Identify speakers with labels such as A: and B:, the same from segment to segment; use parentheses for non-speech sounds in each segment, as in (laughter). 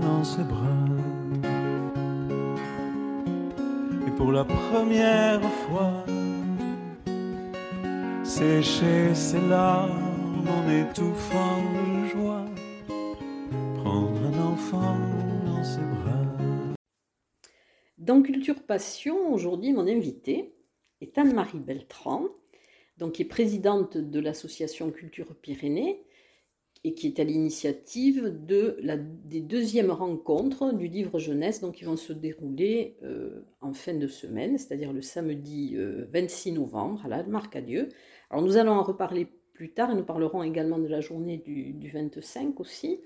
A: Dans ses bras. Et pour la première fois, sécher ses larmes en étouffant de joie, prendre un enfant dans ses bras.
B: Dans Culture Passion, aujourd'hui, mon invitée est Anne-Marie Beltran, donc, qui est présidente de l'association Culture Pyrénées et qui est à l'initiative de la, des deuxièmes rencontres du livre jeunesse donc, qui vont se dérouler euh, en fin de semaine, c'est-à-dire le samedi euh, 26 novembre à la Marcadieu. Alors nous allons en reparler plus tard et nous parlerons également de la journée du, du 25 aussi.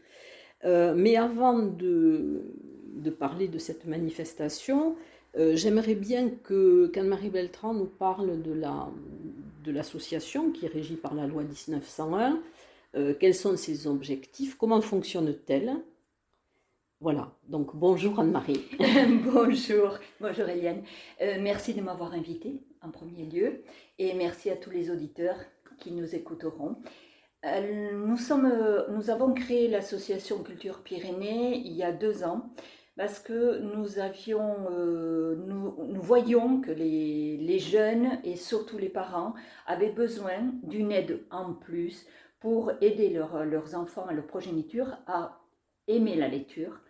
B: Euh, mais avant de, de, parler de cette manifestation, euh, j'aimerais bien que qu'Anne-Marie Beltran nous parle de la de l'association qui est régie par la loi 1901. Euh, quels sont ses objectifs? Comment fonctionne-t-elle? Voilà, donc bonjour Anne-Marie. (laughs)
C: bonjour, bonjour Eliane. Euh, merci de m'avoir invitée en premier lieu et merci à tous les auditeurs qui nous écouteront. Euh, nous, sommes, nous avons créé l'association Culture Pyrénées il y a deux ans parce que nous avions, voyions que les, jeunes et surtout les parents avaient besoin d'une aide en plus pour aider leur, leurs enfants et leur progéniture à aimer la lecture,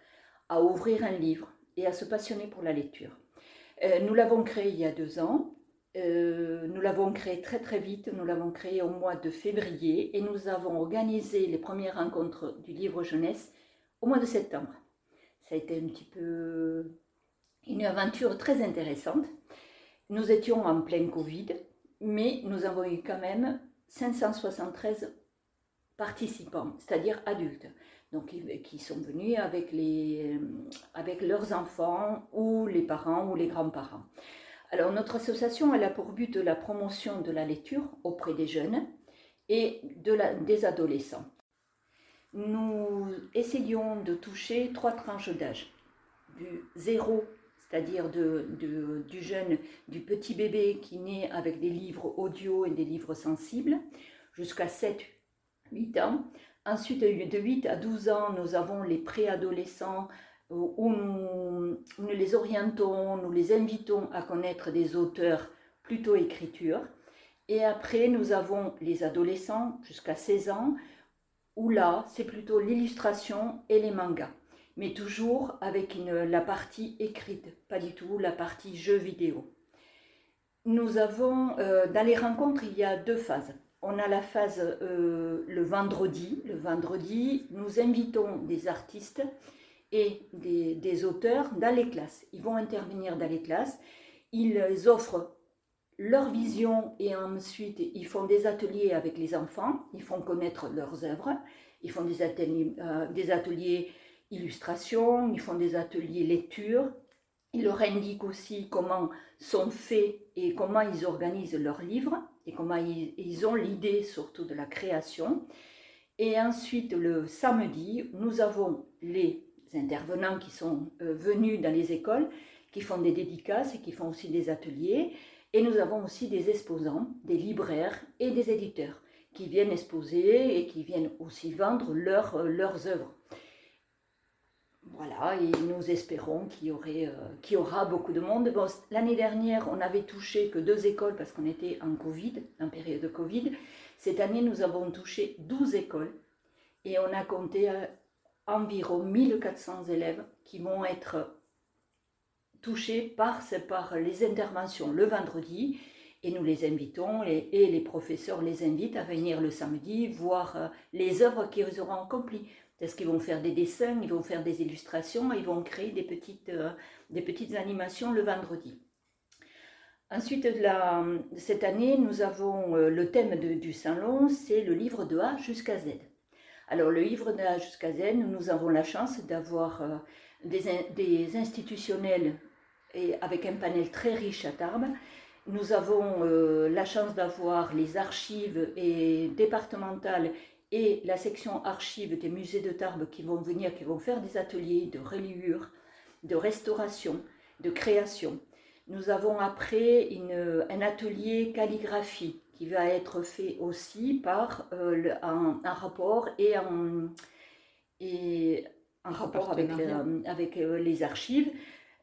C: à ouvrir un livre et à se passionner pour la lecture. Euh, nous l'avons créé il y a deux ans. Euh, nous l'avons créé très très vite, nous l'avons créé au mois de février et nous avons organisé les premières rencontres du livre jeunesse au mois de septembre. Ça a été un petit peu une aventure très intéressante. Nous étions en plein Covid, mais nous avons eu quand même 573 participants, c'est-à-dire adultes, donc qui sont venus avec, les, avec leurs enfants ou les parents ou les grands-parents. Alors notre association elle a pour but la promotion de la lecture auprès des jeunes et de la, des adolescents nous essayons de toucher trois tranches d'âge. Du zéro, c'est-à-dire de, de, du jeune, du petit bébé qui naît avec des livres audio et des livres sensibles, jusqu'à 7, 8 ans. Ensuite, de 8 à 12 ans, nous avons les préadolescents où nous, les orientons, nous les invitons à connaître des auteurs plutôt écriture. Et après, nous avons les adolescents jusqu'à 16 ans, où là, c'est plutôt l'illustration et les mangas, mais toujours avec la partie écrite, pas du tout la partie jeu vidéo. Nous avons, euh, dans les rencontres, il y a deux phases. On a la phase euh, le vendredi. Le vendredi, nous invitons des artistes et des, auteurs dans les classes. Ils vont intervenir dans les classes. Ils offrent leur vision et ensuite ils font des ateliers avec les enfants, ils font connaître leurs œuvres, ils font des ateliers, euh, des ateliers illustration, ils font des ateliers lecture, ils leur indiquent aussi comment sont faits et comment ils organisent leurs livres et comment ils, ont l'idée surtout de la création. Et ensuite le samedi, nous avons les intervenants qui sont euh, venus dans les écoles, qui font des dédicaces et qui font aussi des ateliers. Et nous avons aussi des exposants, des libraires et des éditeurs qui viennent exposer et qui viennent aussi vendre leur, euh, leurs œuvres. Voilà, et nous espérons qu'il y, euh, aura beaucoup de monde. L'année dernière, on n'avait touché que deux écoles parce qu'on était en Covid, en période de Covid. Cette année, nous avons touché 12 écoles et on a compté euh, environ 1400 élèves qui vont être touchés par, par les interventions le vendredi Et nous les invitons, et, les professeurs les invitent à venir le samedi voir euh, les œuvres qu'ils auront accomplies. Est-ce qu'ils vont faire des dessins, ils vont faire des illustrations, ils vont créer des petites, euh, des petites animations le vendredi. Ensuite, cette année, nous avons euh, le thème du salon, c'est le livre de A jusqu'à Z. Alors, le livre de A jusqu'à Z, nous avons la chance d'avoir des, des, institutionnels et avec un panel très riche à Tarbes nous avons euh, la chance d'avoir les archives et départementales et la section archives des musées de Tarbes qui vont venir, qui vont faire des ateliers de reliure, de restauration, de création. Nous avons après un atelier calligraphie qui va être fait aussi par euh, un, rapport et un, et un rapport avec, euh, avec les archives.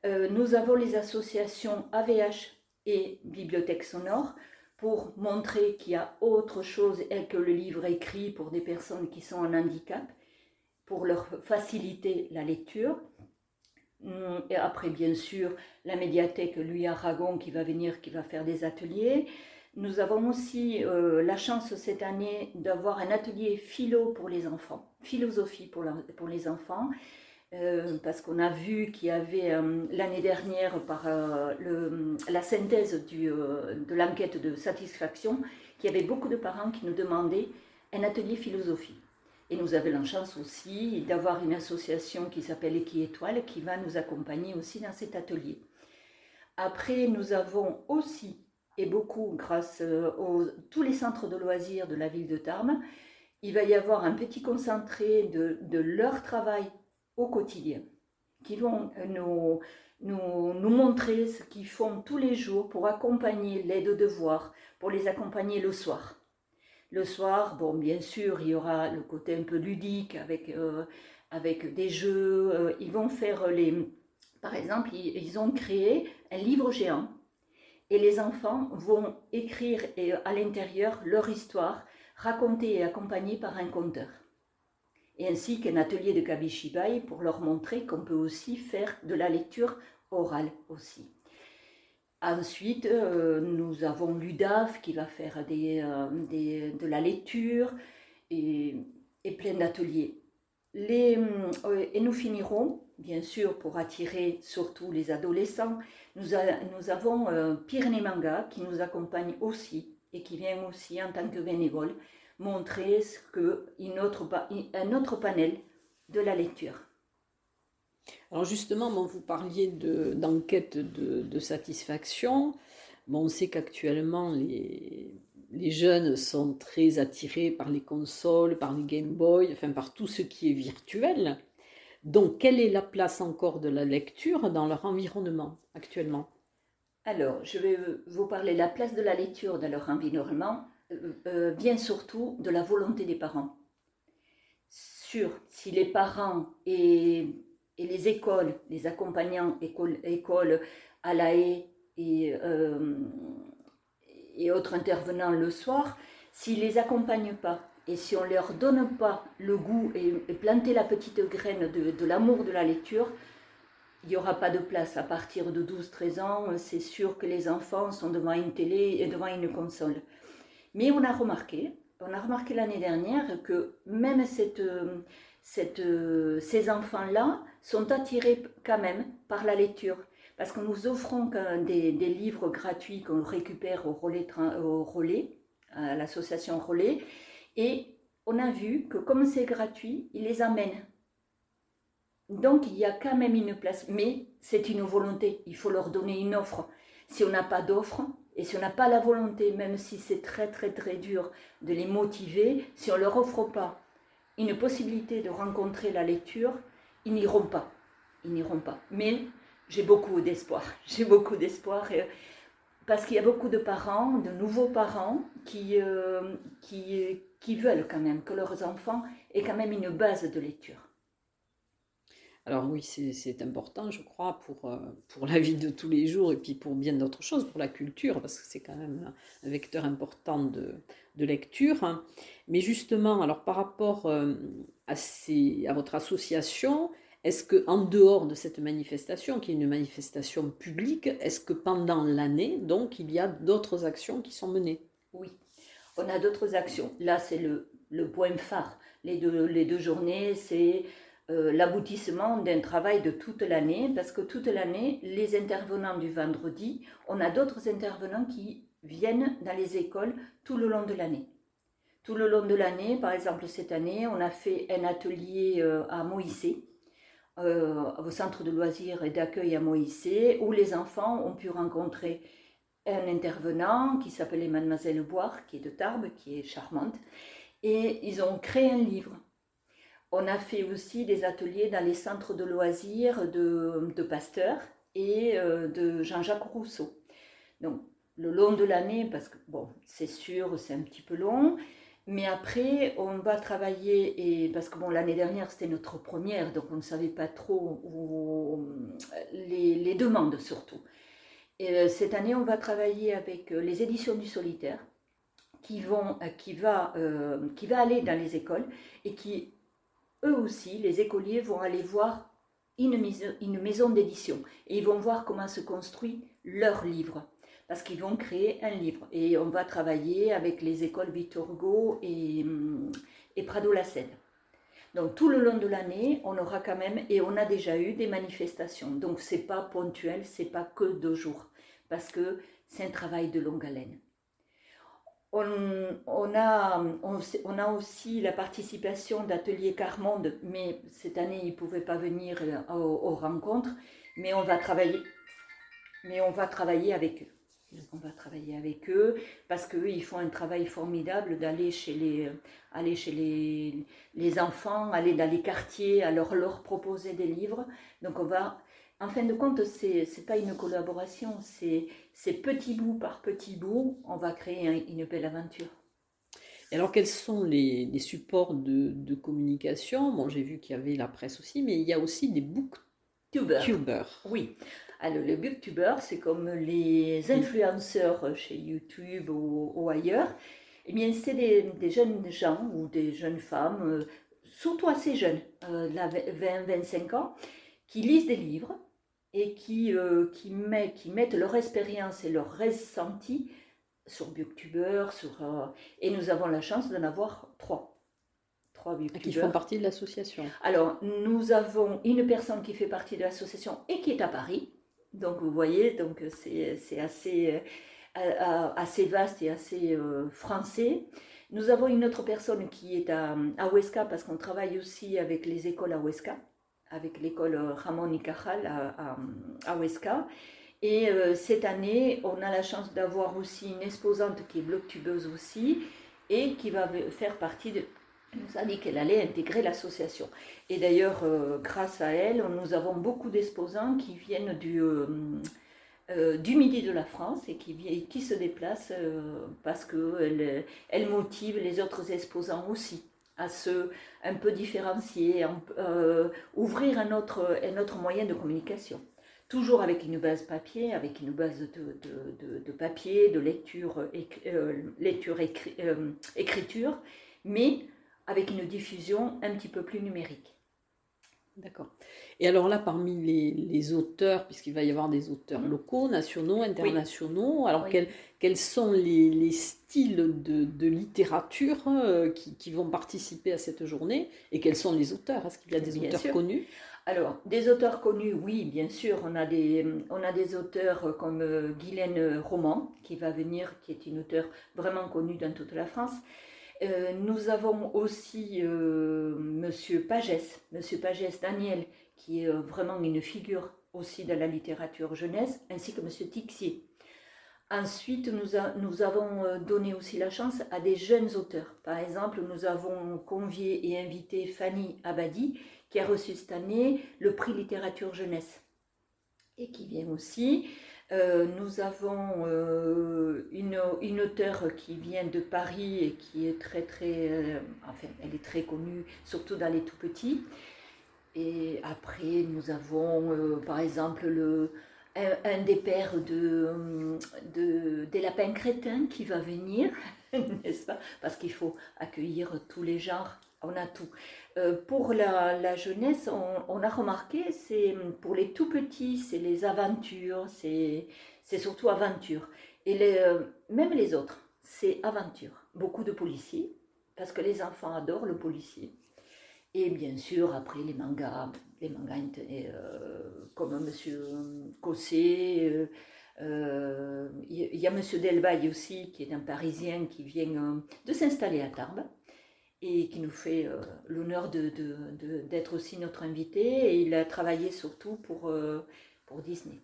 C: nous avons les associations AVH et bibliothèque sonore pour montrer qu'il y a autre chose que le livre écrit pour des personnes qui sont en handicap, pour leur faciliter la lecture. Et après, bien sûr, la médiathèque Louis Aragon qui va venir, qui va faire des ateliers. Nous avons aussi euh, la chance cette année d'avoir un atelier philo pour les enfants, philosophie pour, pour les enfants, euh, parce qu'on a vu qu'il y avait euh, l'année dernière, par euh, la synthèse de l'enquête de satisfaction, qu'il y avait beaucoup de parents qui nous demandaient un atelier philosophie. Et nous avons la chance aussi d'avoir une association qui s'appelle Équi Étoile qui va nous accompagner aussi dans cet atelier. Après, nous avons aussi, et beaucoup grâce à tous les centres de loisirs de la ville de Tarbes, il va y avoir un petit concentré de leur travail au quotidien, qui vont euh, nous, nous, montrer ce qu'ils font tous les jours pour accompagner l'aide aux devoirs, pour les accompagner le soir. Le soir, bon, bien sûr, il y aura le côté un peu ludique avec, euh, avec des jeux. Euh, ils vont faire les. Par exemple, ils, ont créé un livre géant et les enfants vont écrire à l'intérieur leur histoire, racontée et accompagnée par un conteur et ainsi qu'un atelier de kabishibai pour leur montrer qu'on peut aussi faire de la lecture orale aussi. Ensuite, euh, nous avons l'UDAF qui va faire euh, de la lecture et, plein d'ateliers. Euh, et nous finirons, bien sûr, pour attirer surtout les adolescents, nous, nous avons Pyrénées Manga qui nous accompagne aussi et qui vient aussi en tant que bénévole montrer ce que une autre, un autre panel de la lecture.
B: Alors justement, vous parliez d'enquête de, de, satisfaction. Bon, on sait qu'actuellement, les, les, jeunes sont très attirés par les consoles, par les Game Boy, enfin par tout ce qui est virtuel. Donc, quelle est la place encore de la lecture dans leur environnement actuellement?
C: Alors, je vais vous parler de la place de la lecture dans leur environnement euh, euh, vient surtout de la volonté des parents. Sur si les parents et, les écoles, les accompagnants écoles, à la haie et, euh, autres intervenants le soir, s'ils les accompagnent pas et si on leur donne pas le goût et, planter la petite graine de, de l'amour de la lecture, il n'y aura pas de place. À partir de 12-13 ans, c'est sûr que les enfants sont devant une télé et devant une console. Mais on a remarqué, on a remarqué l'année dernière que même ces enfants-là sont attirés quand même par la lecture. Parce que nous offrons des, des livres gratuits qu'on récupère au relais, au relais à l'association Relais. Et on a vu que comme c'est gratuit, ils les amènent. Donc il y a quand même une place. Mais c'est une volonté. Il faut leur donner une offre. Si on n'a pas d'offre, et si on n'a pas la volonté, même si c'est très très très dur, de les motiver, si on ne leur offre pas une possibilité de rencontrer la lecture, ils n'iront pas. Ils n'iront pas. Mais j'ai beaucoup d'espoir. (laughs) J'ai beaucoup d'espoir euh, parce qu'il y a beaucoup de parents, de nouveaux parents, euh, qui, qui veulent quand même que leurs enfants aient quand même une base de lecture.
B: Alors oui, c'est important, je crois, pour, euh, pour la vie de tous les jours et puis pour bien d'autres choses, pour la culture, parce que c'est quand même un vecteur important de, lecture. Mais justement, alors par rapport euh, à, à votre association, Est-ce que en dehors de cette manifestation, qui est une manifestation publique, est-ce que pendant l'année, donc, il y a d'autres actions qui sont menées?
C: Oui, on a d'autres actions. Là, c'est le, le, point phare. Les deux, les deux journées, c'est euh, l'aboutissement d'un travail de toute l'année, parce que toute l'année, les intervenants du vendredi, on a d'autres intervenants qui viennent dans les écoles tout le long de l'année. Tout le long de l'année, par exemple cette année, on a fait un atelier euh, à Moïse, euh, au centre de loisirs et d'accueil à Moïse, où les enfants ont pu rencontrer un intervenant qui s'appelait Mademoiselle Boire, qui est de Tarbes, qui est charmante, et ils ont créé un livre. On a fait aussi des ateliers dans les centres de loisirs de, Pasteur et euh, de Jean-Jacques Rousseau. Donc, le long de l'année, parce que, bon, c'est sûr, c'est un petit peu long, mais après, on va travailler, et parce que bon, l'année dernière, c'était notre première, donc on ne savait pas trop les, demandes surtout. Et euh, cette année, on va travailler avec euh, les éditions du solitaire, qui, vont, qui, va, qui va aller dans les écoles, et qui, eux aussi, les écoliers vont aller voir une, maison d'édition, et ils vont voir comment se construit leur livre parce qu'ils vont créer un livre. Et on va travailler avec les écoles Victor Hugo et, Prado la. Donc tout le long de l'année, on aura quand même, et on a déjà eu des manifestations. Donc c'est pas ponctuel, c'est pas que deux jours, parce que c'est un travail de longue haleine. On, a, on, a aussi la participation d'Atelier Carmonde, mais cette année, ils ne pouvaient pas venir aux, aux rencontres, mais on va travailler, mais on va travailler avec eux on va travailler avec eux parce qu'eux, ils font un travail formidable d'aller chez les, euh, aller chez les, les, enfants, aller dans les quartiers, alors leur proposer des livres. Donc on va, en fin de compte, c'est n'est pas une collaboration, c'est petit bout par petit bout, on va créer une belle aventure.
B: alors, quels sont les, les supports de, de, communication? Bon, j'ai vu qu'il y avait la presse aussi, mais il y a aussi des booktubers.
C: Oui. Alors, le booktuber, c'est comme les influenceurs chez YouTube ou, ailleurs. Eh bien, c'est des, jeunes gens ou des jeunes femmes, euh, surtout assez jeunes, euh, 20-25 ans, qui lisent des livres et qui, euh, qui, met, qui mettent leur expérience et leur ressenti sur Booktuber. Sur, euh, et nous avons la chance d'en avoir trois.
B: Trois Qui font partie de l'association.
C: Alors, nous avons une personne qui fait partie de l'association et qui est à Paris. Donc vous voyez, donc c'est assez, euh, assez vaste et assez français. Nous avons une autre personne qui est à, à Huesca parce qu'on travaille aussi avec les écoles à Huesca, avec l'école Ramon y à, à, Huesca. Et euh, cette année, on a la chance d'avoir aussi une exposante qui est bloc-tubeuse aussi et qui va faire partie de, elle nous a dit qu'elle allait intégrer l'association. Et d'ailleurs, euh, grâce à elle, nous avons beaucoup d'exposants qui viennent du, euh, euh, du midi de la France et qui, qui se déplacent parce qu'elle elle motive les autres exposants aussi à se un peu différencier, ouvrir un autre, un autre moyen de communication. Toujours avec une base papier, avec une base de, de, papier, de lecture, lecture écriture, mais avec une diffusion un petit peu plus numérique.
B: D'accord. Et alors là, parmi les, auteurs, puisqu'il va y avoir des auteurs locaux, nationaux, internationaux, alors Quels, quels, sont les, styles de, littérature euh, qui, vont participer à cette journée et quels sont les auteurs? Est-ce qu'il y a des auteurs connus?
C: Alors, des auteurs connus, oui, bien sûr. On a des, on a des auteurs comme euh, Guylaine Roman, qui va venir, qui est une auteure vraiment connue dans toute la France. Euh, nous avons aussi euh, Monsieur Pagès, Monsieur Pagès Daniel, qui est euh, vraiment une figure aussi de la littérature jeunesse, ainsi que Monsieur Tixier. Ensuite, nous, avons donné aussi la chance à des jeunes auteurs. Par exemple, nous avons convié et invité Fanny Abadi, qui a reçu cette année le prix littérature jeunesse, et qui vient aussi. Euh, nous avons euh, une, auteure qui vient de Paris et qui est très très, euh, enfin elle est très connue, surtout dans les tout petits. Et après nous avons par exemple le, un, des pères de, de, des lapins crétins qui va venir, (laughs) n'est-ce pas? Parce qu'il faut accueillir tous les genres On a tout. Euh, pour la, jeunesse, on, a remarqué, c'est pour les tout petits, c'est les aventures, c'est surtout aventure. Et euh, même les autres, c'est aventure. Beaucoup de policiers, parce que les enfants adorent le policier. Et bien sûr, après les mangas, les mangas euh, comme Monsieur Cossé, il y, a Monsieur Delvaille aussi, qui est un Parisien qui vient de s'installer à Tarbes et qui nous fait euh, l'honneur d'être de, de, aussi notre invité. Il a travaillé surtout pour, euh, pour Disney.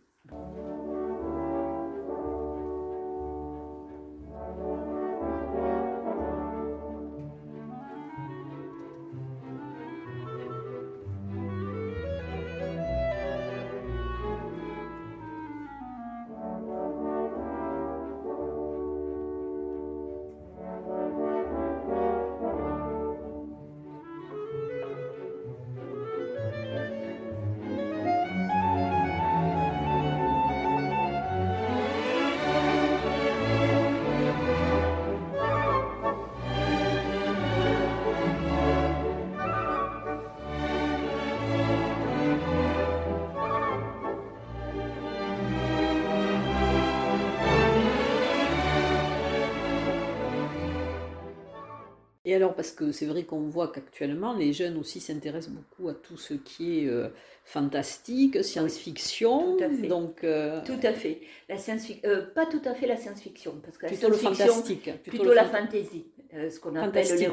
B: Alors, parce que c'est vrai qu'on voit qu'actuellement, les jeunes aussi s'intéressent beaucoup à tout ce qui est euh, fantastique, science-fiction.
C: tout à fait.
B: Donc, euh,
C: Tout à fait. La science euh, pas tout à fait la science-fiction, parce que
B: plutôt le fantastique.
C: Plutôt, la fantasy, ce qu'on appelle les,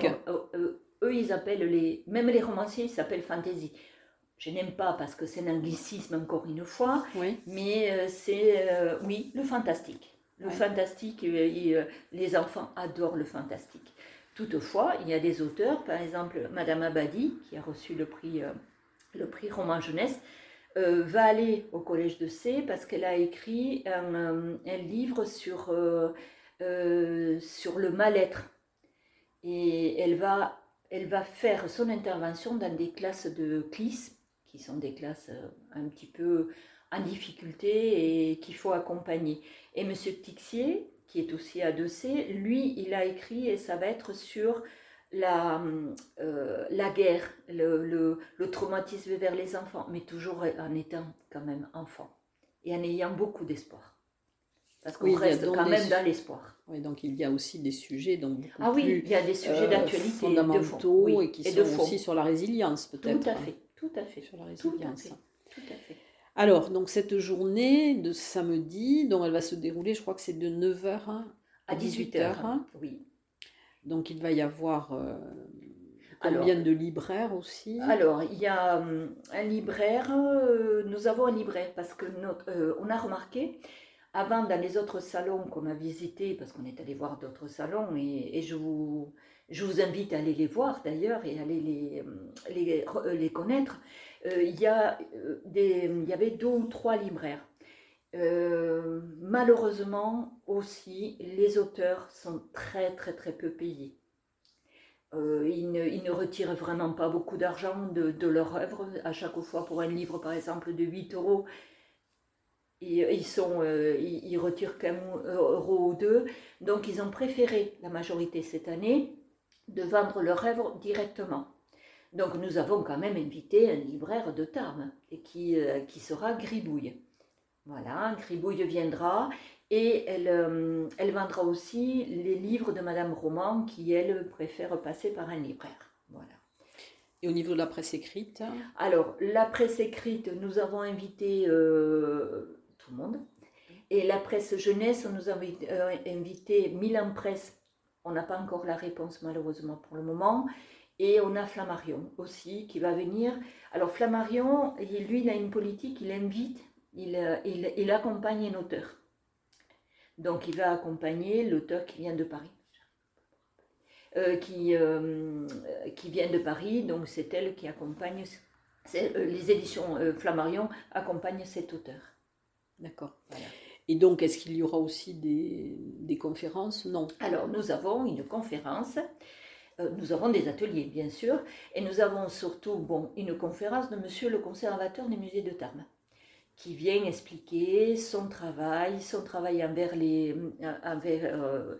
C: eux, ils appellent les, même les romanciers, ils s'appellent fantasy. Je n'aime pas parce que c'est un anglicisme encore une fois,
B: oui.
C: mais c'est oui le fantastique. Le fantastique, les enfants adorent le fantastique. Toutefois, il y a des auteurs, par exemple Madame Abadi, qui a reçu le prix, euh, le prix roman jeunesse, euh, va aller au collège de C parce qu'elle a écrit un, euh, livre sur, sur le mal-être. Et elle va, elle va faire son intervention dans des classes de CLIS, qui sont des classes un petit peu en difficulté et qu'il faut accompagner. Et M. Tixier, qui est aussi à 2C, lui, il a écrit, et ça va être sur la, euh, la guerre, le, le, traumatisme vers les enfants, mais toujours en étant quand même enfant et en ayant beaucoup d'espoir. Parce qu'on reste quand même dans l'espoir.
B: Oui, donc il y a aussi des sujets donc
C: ah oui, il y a des sujets euh, d'actualité
B: fondamentaux et qui sont aussi sur la résilience peut-être.
C: Tout à fait, tout à fait.
B: Sur la résilience.
C: tout à fait.
B: Alors, donc cette journée de samedi, donc elle va se dérouler, je crois que c'est de 9h à 18h.
C: Oui.
B: Donc il va y avoir euh, combien de libraires aussi?
C: Alors, il y a hum, un libraire, euh, nous avons un libraire parce que notre, euh, on a remarqué, avant dans les autres salons qu'on a visités, parce qu'on est allé voir d'autres salons, et, je, vous, je vous invite à aller les voir d'ailleurs et à aller les, hum, les, les connaître, euh, il y, a, euh, des, il y avait deux ou trois libraires. Euh, malheureusement aussi, les auteurs sont très très très peu payés. ils, ne, retirent vraiment pas beaucoup d'argent de, leur œuvre. À chaque fois, pour un livre par exemple de 8 euros, ils, ils, sont, ils, retirent qu'un euro ou deux. Donc ils ont préféré, la majorité cette année, de vendre leur œuvre directement. Donc nous avons quand même invité un libraire de Tarbes et qui, euh, qui sera Gribouille. Voilà, Gribouille viendra et elle, euh, elle vendra aussi les livres de Madame Roman qui, elle, préfère passer par un libraire. Voilà.
B: Et au niveau de la presse écrite?
C: Alors, la presse écrite, nous avons invité euh, tout le monde. Et la presse jeunesse, nous avons invité Milan Presse. On n'a pas encore la réponse malheureusement pour le moment. Et on a Flammarion aussi qui va venir. Alors Flammarion, lui, il a une politique, il invite, il, euh, il, accompagne un auteur. Donc il va accompagner l'auteur qui vient de Paris. Euh, qui, euh, qui vient de Paris, donc c'est elle qui accompagne, les éditions Flammarion accompagnent cet auteur.
B: D'accord. Et donc, est-ce qu'il y aura aussi des, des conférences? Non.
C: Alors, nous avons une conférence nous avons des ateliers, bien sûr, et nous avons surtout bon, une conférence de monsieur le conservateur du musée de Tarbes, qui vient expliquer son travail, son travail envers, les, envers euh,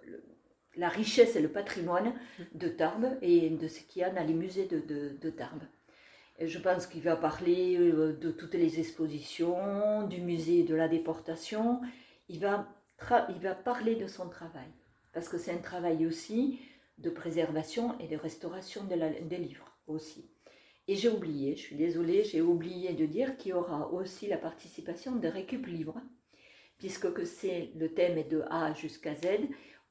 C: la richesse et le patrimoine de Tarbes et de ce qu'il y a dans les musées de, de, Tarbes. Et je pense qu'il va parler euh, de toutes les expositions, du musée de la déportation. Il va, il va parler de son travail, parce que c'est un travail aussi de préservation et de restauration de la, des livres aussi. Et j'ai oublié, je suis désolée, j'ai oublié de dire qu'il y aura aussi la participation de Récup Livre, puisque c'est le thème est de A jusqu'à Z.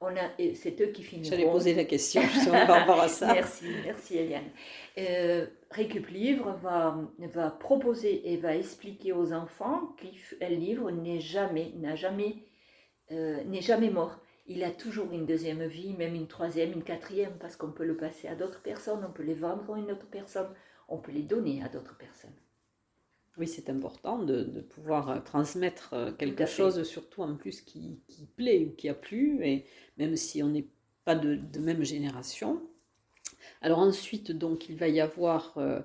C: On a, c'est eux qui finiront.
B: J'allais poser la question justement par rapport à ça. (laughs)
C: merci, merci Eliane. Euh, Récup Livre va, va proposer et va expliquer aux enfants qu'un livre n'est jamais, n'a jamais, euh, n'est jamais mort. Il a toujours une deuxième vie, même une troisième, une quatrième, parce qu'on peut le passer à d'autres personnes, on peut les vendre à une autre personne, on peut les donner à d'autres personnes.
B: Oui, c'est important de, pouvoir euh, transmettre euh, quelque chose, surtout en plus qui, plaît ou qui a plu, et même si on n'est pas de, même génération. Alors ensuite, donc, il va y avoir, euh,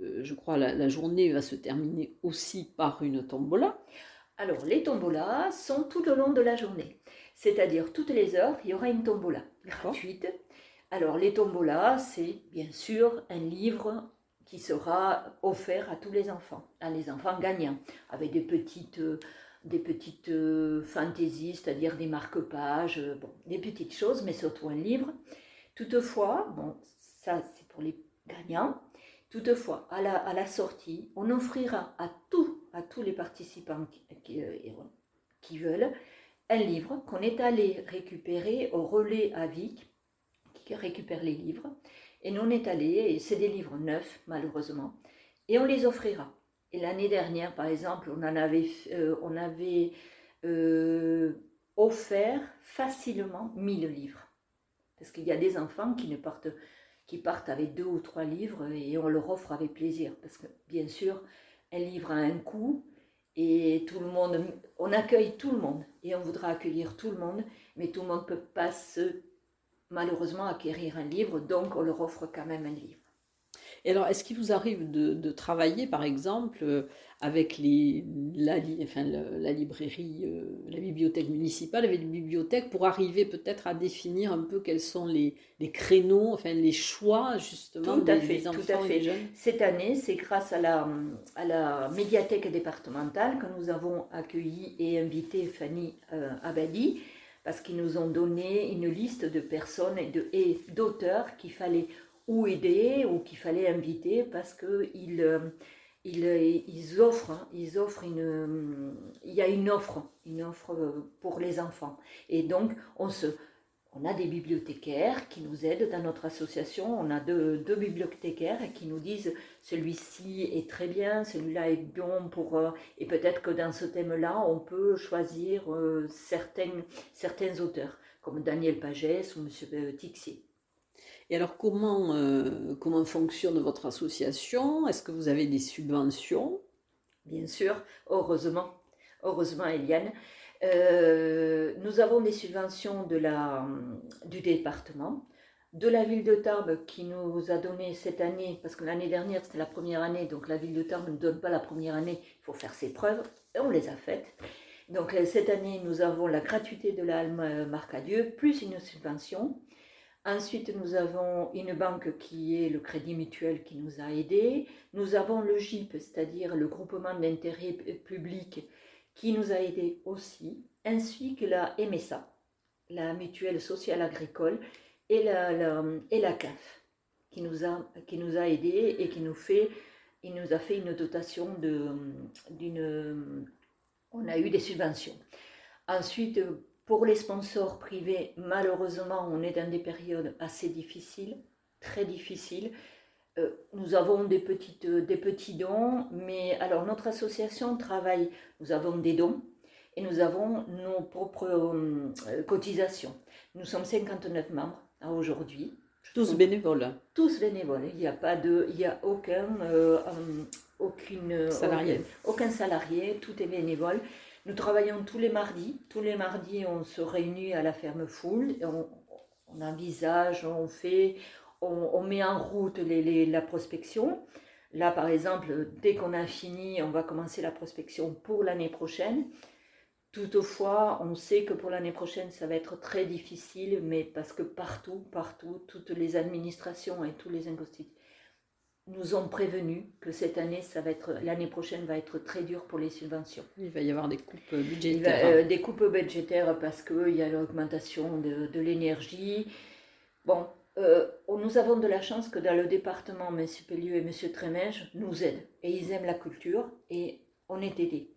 B: je crois, la, journée va se terminer aussi par une tombola.
C: Alors, les tombolas sont tout au long de la journée. C'est-à-dire, toutes les heures, il y aura une tombola gratuite. Alors, les tombolas, c'est bien sûr un livre qui sera offert à tous les enfants, à les enfants gagnants, avec des petites, euh, des petites euh, fantaisies, c'est-à-dire des marque-pages, euh, bon, des petites choses, mais surtout un livre. Toutefois, bon, ça c'est pour les gagnants. Toutefois, à la, à la sortie, on offrira à, tout, à tous les participants qui, qui, veulent un livre qu'on est allé récupérer au relais à Vic, qui récupère les livres. Et nous, on est allés, et c'est des livres neufs, malheureusement, et on les offrira. Et l'année dernière, par exemple, on en avait, euh, on avait euh, offert facilement 1000 livres. Parce qu'il y a des enfants qui, ne partent, qui partent avec deux ou trois livres et on leur offre avec plaisir. Parce que, bien sûr, un livre a un coût et tout le monde, on accueille tout le monde et on voudra accueillir tout le monde, mais tout le monde ne peut pas se malheureusement acquérir un livre, donc on leur offre quand même un livre.
B: Et alors, est-ce qu'il vous arrive de, travailler, par exemple, euh, avec les, la, enfin, la, librairie, euh, la bibliothèque municipale, avec les bibliothèques, pour arriver peut-être à définir un peu quels sont les, créneaux, enfin les choix justement
C: tout à fait, enfants tout à fait. jeunes Cette année, c'est grâce à la, à la médiathèque départementale que nous avons accueilli et invité Fanny euh, Abadi parce qu'ils nous ont donné une liste de personnes et d'auteurs qu'il fallait ou aider ou qu'il fallait inviter parce qu'ils euh, ils, ils, offrent, hein, il y a une offre, offre pour les enfants. Et donc, on a des bibliothécaires qui nous aident dans notre association. On a deux, bibliothécaires qui nous disent celui-ci est très bien, celui-là est bon pour. Euh, et peut-être que dans ce thème-là, on peut choisir euh, certains, certains auteurs, comme Daniel Pagès ou M. Tixier.
B: Et alors, comment, euh, comment fonctionne votre association? Est-ce que vous avez des subventions?
C: Bien sûr, heureusement. Heureusement, Eliane. Euh, nous avons des subventions de la, du département, de la ville de Tarbes qui nous a donné cette année, parce que l'année dernière c'était la première année, donc la ville de Tarbes ne donne pas la première année, il faut faire ses preuves, et on les a faites. Donc euh, cette année nous avons la gratuité de la Marc à Dieu, plus une subvention. Ensuite, nous avons une banque qui est le Crédit Mutuel qui nous a aidés. Nous avons le GIP, c'est-à-dire le groupement d'intérêt public qui nous a aidés aussi, ainsi que la MSA, la Mutuelle Sociale Agricole, et la, et la CAF, qui nous, a, qui nous a aidés et qui nous fait, il nous a fait une dotation d'une... On a eu des subventions. Ensuite, pour les sponsors privés, malheureusement, on est dans des périodes assez difficiles, très difficiles. Euh, nous avons des, petites, euh, des petits dons, mais alors notre association travaille, nous avons des dons et nous avons nos propres euh, cotisations. Nous sommes 59 membres à aujourd'hui.
B: Tous bénévoles.
C: Tous bénévoles. Il n'y a pas de, il y a aucun, aucune
B: salarié.
C: Aucun, salarié. Tout est bénévole. Nous travaillons tous les mardis. Tous les mardis, on se réunit à la ferme Foule. on, on envisage, on fait, on, met en route la prospection. Là, par exemple, dès qu'on a fini, on va commencer la prospection pour l'année prochaine. Toutefois, on sait que pour l'année prochaine, ça va être très difficile, mais parce que partout, partout, toutes les administrations et tous les nous ont prévenu que cette année, ça va être l'année prochaine va être très dure pour les subventions.
B: Il va y avoir des coupes budgétaires.
C: Euh, des coupes budgétaires parce qu'il y a l'augmentation de, de l'énergie. Bon, euh, nous avons de la chance que dans le département, M. Pellieu et M. Trémège nous aident. Et ils aiment la culture et on est aidés.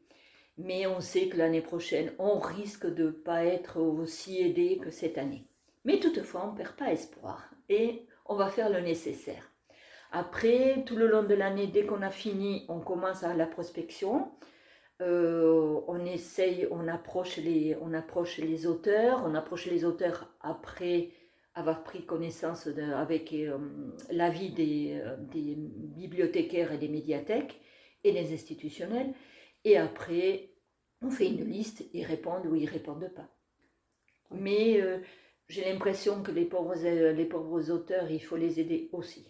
C: Mais on sait que l'année prochaine, on risque de ne pas être aussi aidés que cette année. Mais toutefois, on ne perd pas espoir et on va faire le nécessaire. Après, tout le long de l'année, dès qu'on a fini, on commence à la prospection. Euh, on essaye, on approche, les, on approche les auteurs, on approche les auteurs après avoir pris connaissance avec euh, l'avis des, euh, des, bibliothécaires et des médiathèques et des institutionnels. Et après, on fait une liste, ils répondent ou ils répondent pas. Mais j'ai l'impression que les pauvres, les pauvres auteurs, il faut les aider aussi.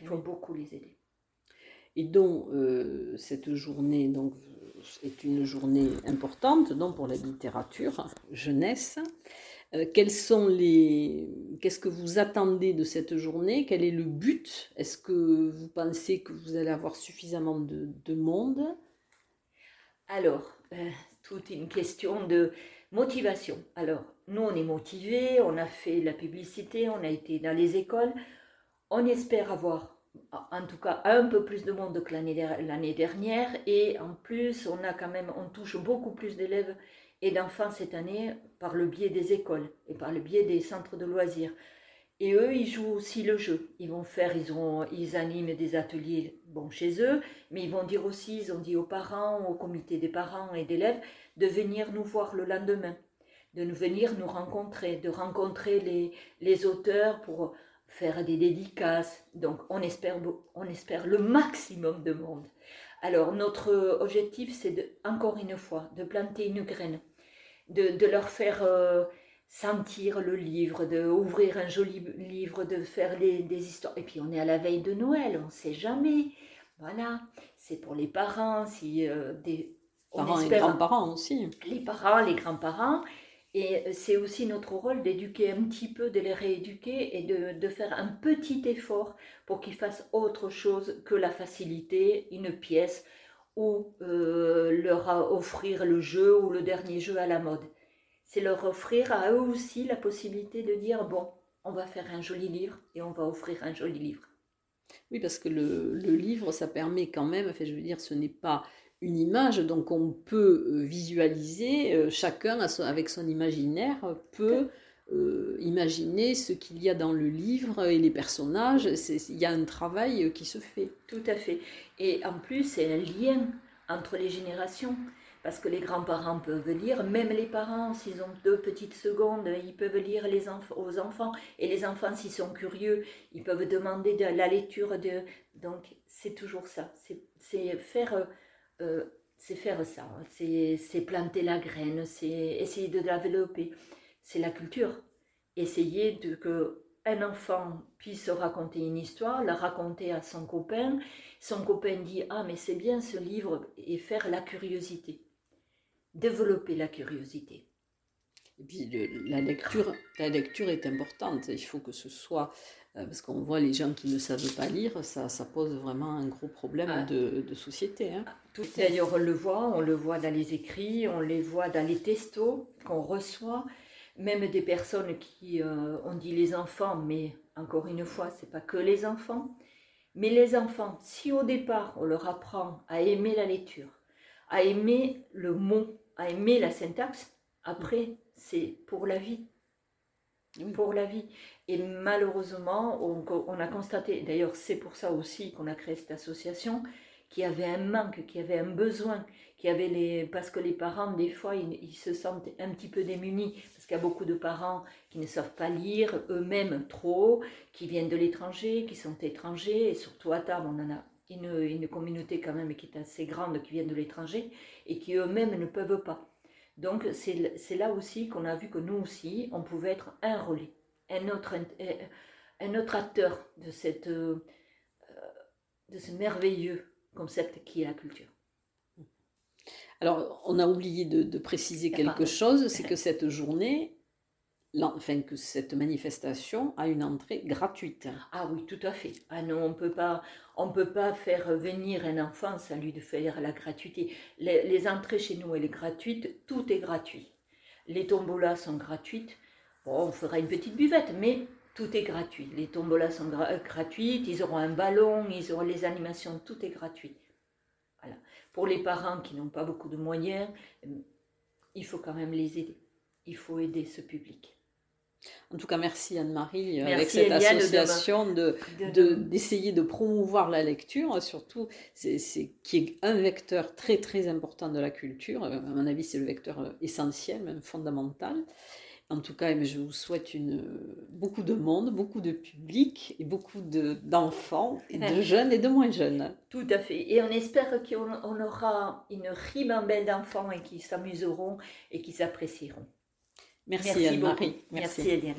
C: Il faut beaucoup les aider.
B: Et donc, euh, cette journée donc, est une journée importante donc, pour la littérature jeunesse. Euh, quels sont les... Qu'est-ce que vous attendez de cette journée? Quel est le but? Est-ce que vous pensez que vous allez avoir suffisamment de, de monde?
C: Alors, euh, toute une question de motivation. Alors, nous, on est motivés, on a fait la publicité, on a été dans les écoles, on espère avoir en tout cas un peu plus de monde que l'année dernière. Et en plus on a quand même on touche beaucoup plus d'élèves et d'enfants cette année par le biais des écoles et par le biais des centres de loisirs. Et eux ils jouent aussi le jeu. Ils vont faire ils ont ils animent des ateliers bon chez eux mais ils vont dire aussi ils ont dit aux parents au comité des parents et d'élèves de venir nous voir le lendemain de venir nous rencontrer de rencontrer les, les auteurs pour faire des dédicaces. Donc on espère, on espère le maximum de monde. Alors notre objectif, c'est de, encore une fois de planter une graine, de, leur faire euh, sentir le livre, de ouvrir un joli livre, de faire des histoires. Et puis on est à la veille de Noël, on ne sait jamais. Voilà, c'est pour les parents, si euh, des
B: parents et grands-parents aussi.
C: Les parents, les grands-parents. Et c'est aussi notre rôle d'éduquer un petit peu, de les rééduquer et de, faire un petit effort pour qu'ils fassent autre chose que la facilité, une pièce ou euh, leur offrir le jeu ou le dernier jeu à la mode. C'est leur offrir à eux aussi la possibilité de dire, bon, on va faire un joli livre et on va offrir un joli livre.
B: Oui, parce que le, le livre, ça permet quand même, enfin, je veux dire, ce n'est pas une image, donc on peut euh, visualiser, euh, chacun avec son imaginaire peut euh, imaginer ce qu'il y a dans le livre et les personnages, il y a un travail qui se fait.
C: Tout à fait. Et en plus, c'est un lien entre les générations. Parce que les grands-parents peuvent lire, même les parents, s'ils ont deux petites secondes, ils peuvent lire les aux enfants. Et les enfants, s'ils sont curieux, ils peuvent demander de la lecture. De... Donc, c'est toujours ça. C'est faire euh, c'est faire ça, c'est planter la graine, c'est essayer de développer. C'est la culture. Essayer de que un enfant puisse raconter une histoire, la raconter à son copain. Son copain dit Ah, mais c'est bien ce livre, et faire la curiosité. Développer la curiosité.
B: Et puis la lecture, la lecture est importante. Il faut que ce soit parce qu'on voit les gens qui ne savent pas lire, ça, ça pose vraiment un gros problème ah. de, de, société. Hein.
C: D'ailleurs, on le voit, on le voit dans les écrits, on les voit dans les testos qu'on reçoit, même des personnes qui euh, ont dit les enfants, mais encore une fois, c'est pas que les enfants. Mais les enfants, si au départ on leur apprend à aimer la lecture, à aimer le mot, à aimer la syntaxe, après c'est pour la vie. Pour la vie. Et malheureusement, on, a constaté, d'ailleurs c'est pour ça aussi qu'on a créé cette association, qu'il y avait un manque, qu'il y avait un besoin, qu'il avait les, parce que les parents, des fois, ils, se sentent un petit peu démunis, parce qu'il y a beaucoup de parents qui ne savent pas lire eux-mêmes trop, qui viennent de l'étranger, qui sont étrangers, et surtout à table, on en a une, une communauté quand même qui est assez grande, qui vient de l'étranger, et qui eux-mêmes ne peuvent pas. Donc c'est là aussi qu'on a vu que nous aussi, on pouvait être un relais un autre, un autre acteur de, cette, euh, de ce merveilleux concept qui est la culture.
B: Alors, on a oublié de, préciser quelque chose, c'est que cette journée, enfin que cette manifestation a une entrée gratuite.
C: Ah oui, tout à fait. Ah non, on peut pas, on peut pas faire venir un enfant sans lui de faire la gratuité. Les, entrées chez nous, elle est gratuite, tout est gratuit. Les tombolas sont gratuites. On fera une petite buvette, mais tout est gratuit. Les tombolas sont gratuites, ils auront un ballon, ils auront les animations, tout est gratuit. Voilà. Pour les parents qui n'ont pas beaucoup de moyens, il faut quand même les aider. Il faut aider ce public.
B: En tout cas, merci Anne-Marie euh, avec cette association d'essayer de, de, promouvoir la lecture, surtout c'est, qui est un vecteur très très important de la culture. À mon avis, c'est le vecteur euh, essentiel, même fondamental. En tout cas, je vous souhaite une, beaucoup de monde, beaucoup de public et beaucoup d'enfants, et de jeunes et de moins jeunes.
C: Tout à fait. Et on espère qu'on aura une ribambelle d'enfants et qui s'amuseront et qui s'apprécieront.
B: Merci,
C: Merci Marie, Merci. Merci